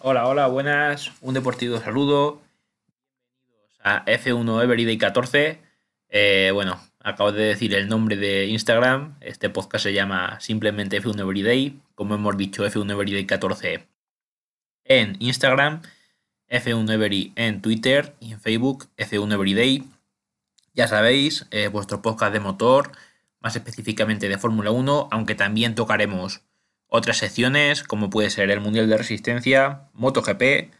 Hola, hola, buenas. Un deportivo saludo. A F1 Everyday 14. Eh, bueno, acabo de decir el nombre de Instagram. Este podcast se llama simplemente F1 Everyday. Como hemos dicho, F1 Everyday 14 en Instagram, F1 Every en Twitter y en Facebook, F1 Everyday. Ya sabéis, eh, vuestro podcast de motor, más específicamente de Fórmula 1, aunque también tocaremos otras secciones como puede ser el Mundial de Resistencia, MotoGP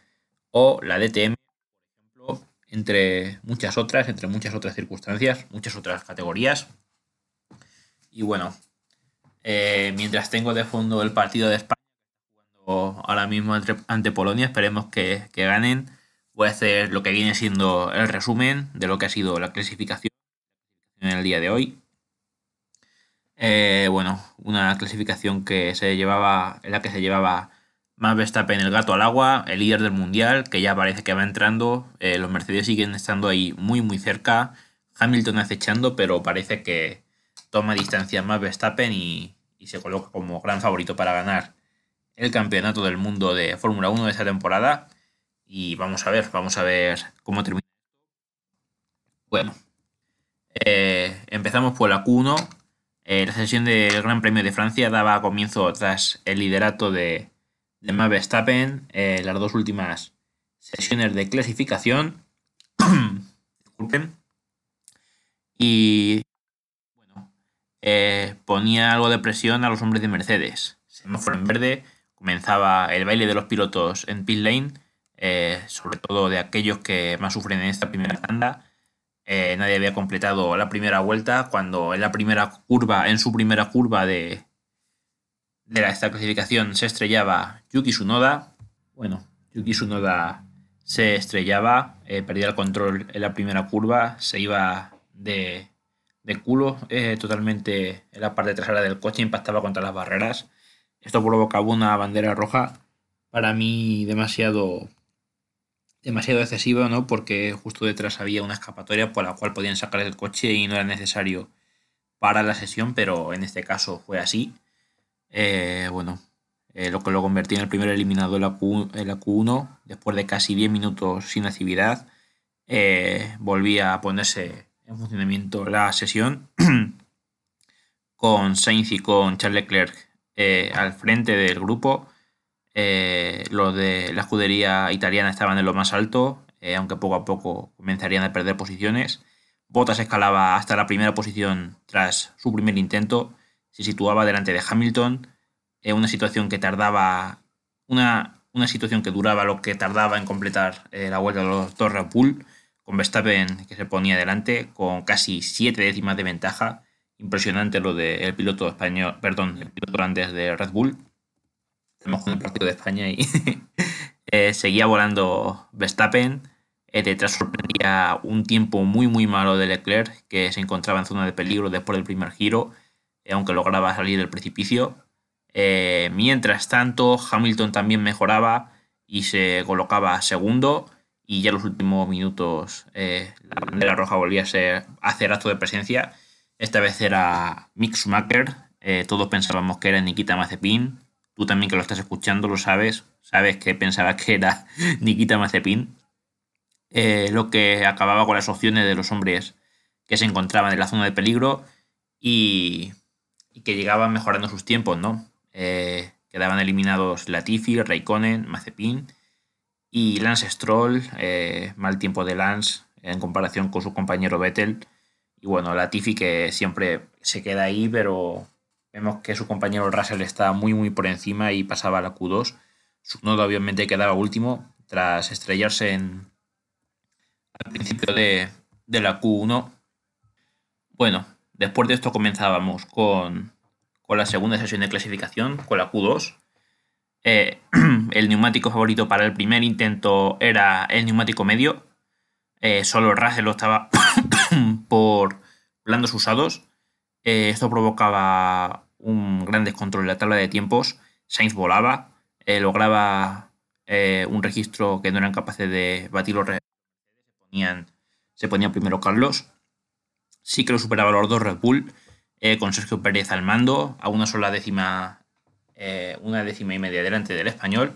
o la DTM, por ejemplo, entre muchas otras, entre muchas otras circunstancias, muchas otras categorías. Y bueno, eh, mientras tengo de fondo el partido de España, jugando ahora mismo ante, Polonia, esperemos que, que ganen. Voy a hacer lo que viene siendo el resumen de lo que ha sido la clasificación en el día de hoy. Eh, bueno, una clasificación que se llevaba, en la que se llevaba más Verstappen el gato al agua, el líder del mundial, que ya parece que va entrando. Eh, los Mercedes siguen estando ahí muy, muy cerca. Hamilton acechando, pero parece que toma distancia más Verstappen y, y se coloca como gran favorito para ganar el campeonato del mundo de Fórmula 1 de esta temporada. Y vamos a ver, vamos a ver cómo termina. Bueno, eh, empezamos por la Q1 eh, la sesión del Gran Premio de Francia daba comienzo tras el liderato de, de Max Verstappen, eh, las dos últimas sesiones de clasificación. Disculpen. Y eh, ponía algo de presión a los hombres de Mercedes. Semáforo en verde, comenzaba el baile de los pilotos en pit lane, sobre todo de aquellos que más sufren en esta primera tanda eh, nadie había completado la primera vuelta cuando en la primera curva, en su primera curva de, de esta clasificación se estrellaba Yuki Tsunoda. Bueno, Yuki Tsunoda se estrellaba, eh, perdía el control en la primera curva, se iba de, culo eh, totalmente en la parte trasera del coche, impactaba contra las barreras. Esto provocaba una bandera roja para mí demasiado demasiado excesivo, ¿no? Porque justo detrás había una escapatoria por la cual podían sacar el coche y no era necesario parar la sesión, pero en este caso fue así. Eh, bueno, eh, lo que lo convertí en el primer eliminado en la, Q, en la Q1, después de casi 10 minutos sin actividad, eh, volvía a ponerse en funcionamiento la sesión con Sainz y con Charles Leclerc al frente del grupo eh, los de la escudería italiana estaban en lo más alto, eh, aunque poco a poco comenzarían a perder posiciones. Bottas escalaba hasta la primera posición tras su primer intento, se situaba delante de Hamilton, en una situación que tardaba, una, situación que duraba lo que tardaba en completar eh, la vuelta de los dos Red Bull, con Verstappen que se ponía delante con casi siete décimas de ventaja. Impresionante lo del piloto español, perdón, el piloto holandés de Red Bull estamos con el partido de España y eh, seguía volando Verstappen. Eh, detrás sorprendía un tiempo muy muy malo de Leclerc, que se encontraba en zona de peligro después del primer giro, eh, aunque lograba salir del precipicio. mientras tanto, Hamilton también mejoraba y se colocaba segundo. Y ya en los últimos minutos la bandera roja volvía a, ser, hacer acto de presencia. Esta vez era Mick Schumacher. todos pensábamos que era Nikita Mazepin, tú también que lo estás escuchando lo sabes, sabes que pensaba que era Nikita Mazepin, eh, lo que acababa con las opciones de los hombres que se encontraban en la zona de peligro y, que llegaban mejorando sus tiempos, ¿no? Eh, quedaban eliminados Latifi, Raikkonen, Mazepin y Lance Stroll, eh, mal tiempo de Lance en comparación con su compañero Vettel. Y bueno, Latifi que siempre se queda ahí, pero Vemos que su compañero Russell está muy muy por encima y pasaba a la Q2. Su nodo obviamente quedaba último tras estrellarse en, al principio de, la Q1. Bueno, después de esto comenzábamos con, la segunda sesión de clasificación, con la Q2. Eh, el neumático favorito para el primer intento era el neumático medio. Eh, solo Russell lo estaba por blandos usados. Eh, esto provocaba un gran descontrol en la tabla de tiempos. Sainz volaba, eh, lograba eh, un registro que no eran capaces de batir los ponían, se ponía primero Carlos. Sí que lo superaba los dos Red Bull, con Sergio Pérez al mando, a una sola décima, una décima y media delante del español.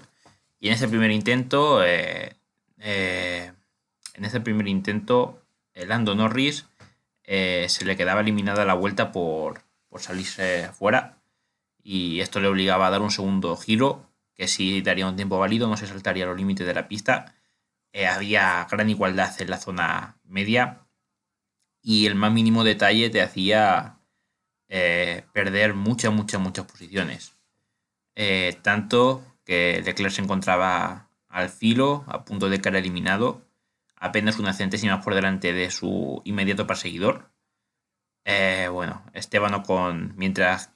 Y en ese primer intento, en ese primer intento, Lando Norris se le quedaba eliminada la vuelta por, por salirse fuera. Y esto le obligaba a dar un segundo giro, que si daría un tiempo válido, no se saltaría los límites de la pista. había gran igualdad en la zona media y el más mínimo detalle te hacía eh, perder muchas, muchas, muchas posiciones. Eh, tanto que Leclerc se encontraba al filo, a punto de caer eliminado, apenas unas centésimas por delante de su inmediato perseguidor. Eh, bueno, Esteban Ocon, mientras,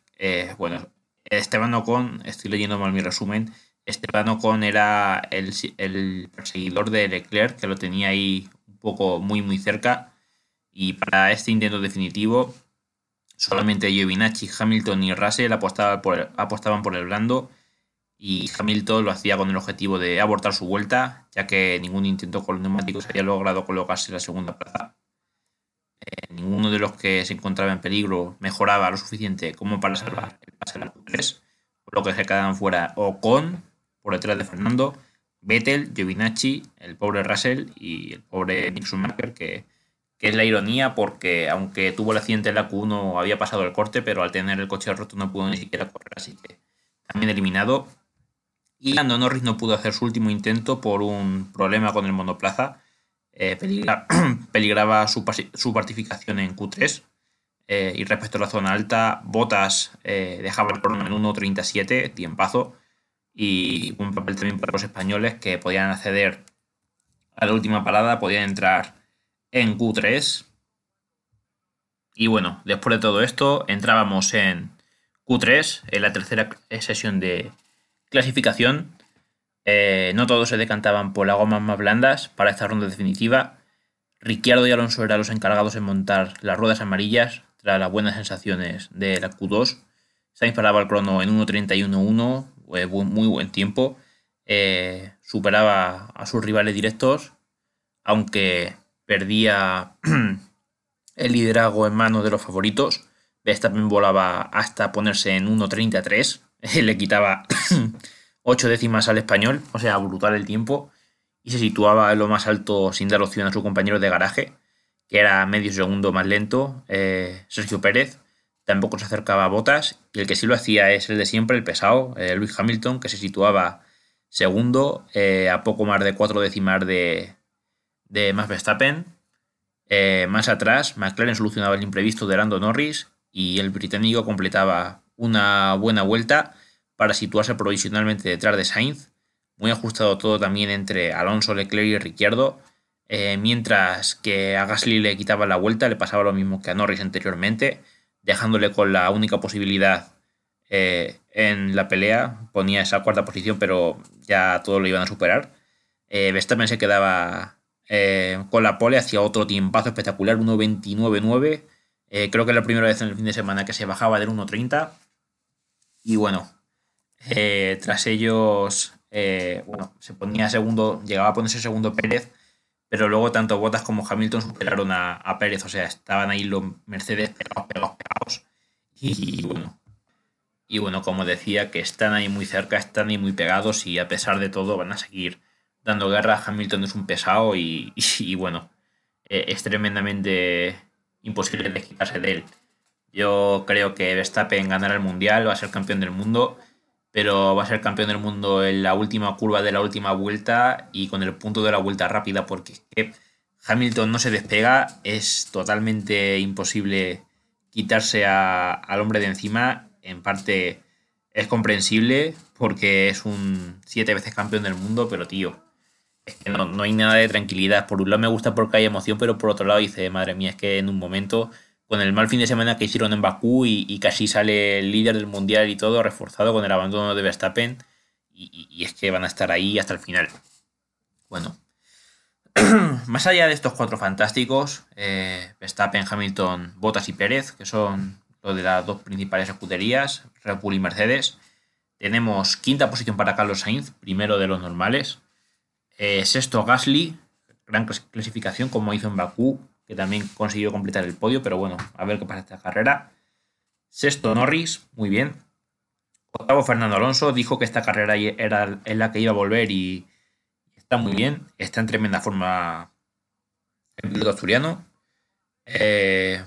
bueno, Esteban Ocon, estoy leyendo mal mi resumen, Esteban Ocon era el, el perseguidor de Leclerc, que lo tenía ahí un poco muy, muy cerca y para este intento definitivo, solamente Giovinacci, Hamilton y Russell apostaban por, el, apostaban por el blando y Hamilton lo hacía con el objetivo de abortar su vuelta, ya que ningún intento con los neumáticos había logrado colocarse en la segunda plaza. Eh, ninguno de los que se encontraba en peligro mejoraba lo suficiente como para salvar el pase a la Q3, por lo que se quedaban fuera Ocon por detrás de Fernando, Vettel, Giovinacci, el pobre Russell y el pobre Nick Schumacher que que es la ironía porque aunque tuvo el accidente en la Q1 había pasado el corte, pero al tener el coche roto no pudo ni siquiera correr, así que también eliminado. Y Lando Norris no pudo hacer su último intento por un problema con el monoplaza. Eh, peligraba su, su, participación en Q3. Eh, y respecto a la zona alta, Botas eh, dejaba el crono en 1.37, tiempazo. Y un papel también para los españoles que podían acceder a la última parada, podían entrar en Q3. Y bueno, después de todo esto, entrábamos en Q3, en la tercera sesión de clasificación. Eh, no todos se decantaban por las gomas más blandas para esta ronda definitiva. Ricciardo y Alonso eran los encargados en montar las ruedas amarillas tras las buenas sensaciones de la Q2. Sainz paraba el crono en 1.31.1, eh, muy buen tiempo. Eh, superaba a sus rivales directos, aunque perdía el liderazgo en manos de los favoritos. Verstappen volaba hasta ponerse en 1.33, le quitaba 8 décimas al español, o sea, brutal el tiempo, y se situaba en lo más alto sin dar opción a su compañero de garaje, que era medio segundo más lento, eh, Sergio Pérez. Tampoco se acercaba a Botas, y el que sí lo hacía es el de siempre, el pesado, eh, Luis Hamilton, que se situaba segundo, eh, a poco más de 4 décimas de, de Max Verstappen. Más atrás, McLaren solucionaba el imprevisto de Lando Norris y el británico completaba una buena vuelta para situarse provisionalmente detrás de Sainz. Muy ajustado todo también entre Alonso, Leclerc y Ricciardo. Eh, mientras que a Gasly le quitaba la vuelta, le pasaba lo mismo que a Norris anteriormente, dejándole con la única posibilidad eh, en la pelea. Ponía esa cuarta posición, pero ya todo lo iban a superar. Verstappen se quedaba eh, con la pole hacía otro tiempazo espectacular, 1.29.9. Eh, creo que es la primera vez en el fin de semana que se bajaba del 1.30. Y bueno, eh, tras ellos, bueno, se ponía segundo, llegaba a ponerse segundo Pérez, pero luego tanto Bottas como Hamilton superaron a, Pérez, o sea, estaban ahí los Mercedes pegados, pegados, pegados. Y, bueno, y bueno, como decía, que están ahí muy cerca, están ahí muy pegados y a pesar de todo van a seguir dando guerra. Hamilton es un pesado y, bueno, eh, es tremendamente imposible de quitarse de él. Yo creo que Verstappen ganará el Mundial, va a ser campeón del mundo, pero va a ser campeón del mundo en la última curva de la última vuelta y con el punto de la vuelta rápida, porque Hamilton no se despega, es totalmente imposible quitarse al hombre de encima. En parte es comprensible porque es un siete veces campeón del mundo, pero tío, es que no, hay nada de tranquilidad. Por un lado me gusta porque hay emoción, pero por otro lado dice, madre mía, es que en un momento, con el mal fin de semana que hicieron en Bakú y, casi sale el líder del mundial y todo, reforzado con el abandono de Verstappen, y, es que van a estar ahí hasta el final. Bueno, más allá de estos cuatro fantásticos, eh, Verstappen, Hamilton, Bottas y Pérez, que son los de las dos principales escuderías, Red Bull y Mercedes, tenemos quinta posición para Carlos Sainz, primero de los normales, eh, sexto Gasly, gran clasificación como hizo en Bakú, que también consiguió completar el podio, pero bueno, a ver qué pasa esta carrera. Sexto Norris, muy bien. Octavo Fernando Alonso dijo que esta carrera era en la que iba a volver y está muy bien, está en tremenda forma el piloto asturiano. Eh,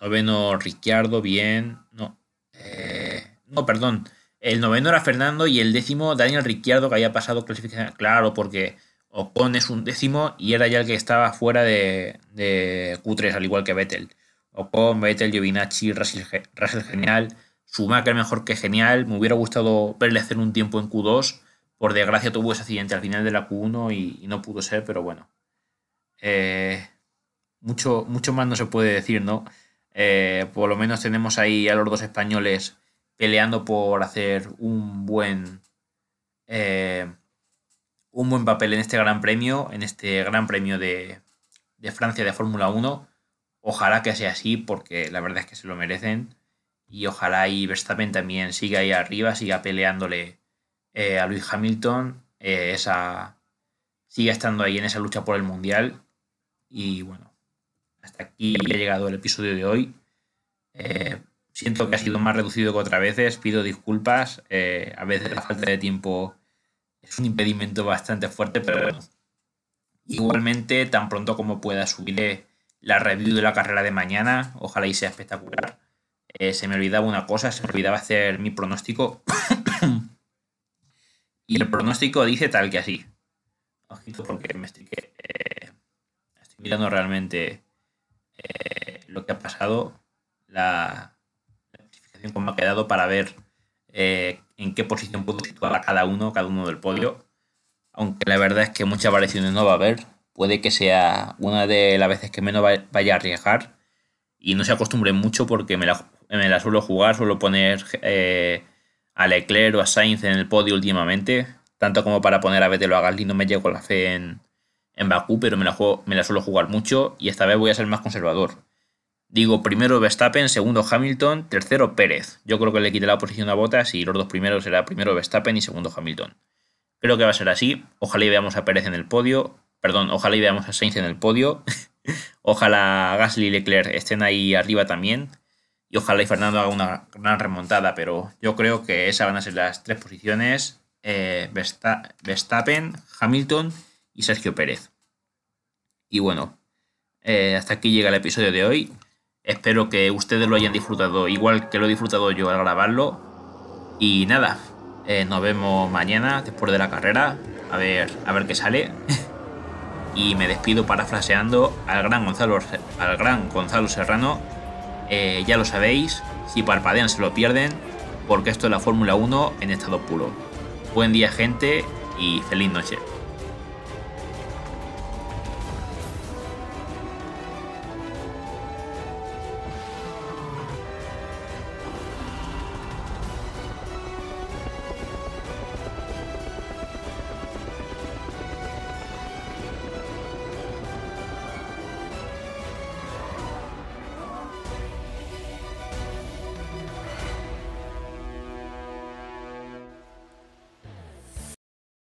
noveno Ricciardo, bien. No, eh, no, perdón. El noveno era Fernando y el décimo Daniel Ricciardo que había pasado clasificación. Claro, porque Ocon es un décimo y era ya el que estaba fuera de, de Q3, al igual que Vettel. Ocon, Vettel, Giovinacci, Russell, Russell genial. Schumacher mejor que genial. Me hubiera gustado verle hacer un tiempo en Q2. Por desgracia tuvo ese accidente al final de la Q1 y, no pudo ser, pero bueno. Eh, mucho, mucho más no se puede decir, ¿no? Eh, por lo menos tenemos ahí a los dos españoles peleando por hacer un buen eh, un buen papel en este gran premio, en este gran premio de, de Francia de Fórmula 1. Ojalá que sea así, porque la verdad es que se lo merecen. Y ojalá y Verstappen también siga ahí arriba, siga peleándole eh, a Luis Hamilton, esa, siga estando ahí en esa lucha por el Mundial. Y bueno, hasta aquí ha llegado el episodio de hoy. Eh, siento que ha sido más reducido que otras veces, pido disculpas. Eh, a veces la falta de tiempo es un impedimento bastante fuerte, pero bueno. Igualmente, tan pronto como pueda subiré la review de la carrera de mañana, ojalá y sea espectacular. Eh, se me olvidaba una cosa, se me olvidaba hacer mi pronóstico. y el pronóstico dice tal que así. Ojito porque me estoy, estoy mirando realmente eh, lo que ha pasado, la, clasificación como ha quedado para ver eh, en qué posición puedo situar a cada uno, cada uno del podio. Aunque la verdad es que muchas variaciones no va a haber. Puede que sea una de las veces que menos vaya a arriesgar. Y no se acostumbre mucho porque me la, me la suelo jugar, suelo poner eh, a Leclerc o a Sainz en el podio últimamente. Tanto como para poner a Vettel o a Gasly no me llego la fe en, en Bakú, pero me la, juego, me la suelo jugar mucho y esta vez voy a ser más conservador. Digo, primero Verstappen, segundo Hamilton, tercero Pérez. Yo creo que le quité la posición a Botas y los dos primeros será primero Verstappen y segundo Hamilton. Creo que va a ser así. Ojalá y veamos a Pérez en el podio. Perdón, ojalá y veamos a Sainz en el podio. ojalá Gasly y Leclerc estén ahí arriba también. Y ojalá y Fernando haga una gran remontada. Pero yo creo que esas van a ser las tres posiciones. Eh, Verstappen, Hamilton y Sergio Pérez. Y bueno, eh, hasta aquí llega el episodio de hoy. Espero que ustedes lo hayan disfrutado igual que lo he disfrutado yo al grabarlo. Y nada, eh, nos vemos mañana después de la carrera. A ver, a ver qué sale. y me despido parafraseando al gran Gonzalo, al gran Gonzalo Serrano. Eh, ya lo sabéis, si parpadean se lo pierden, porque esto es la Fórmula 1 en estado puro. Buen día gente y feliz noche.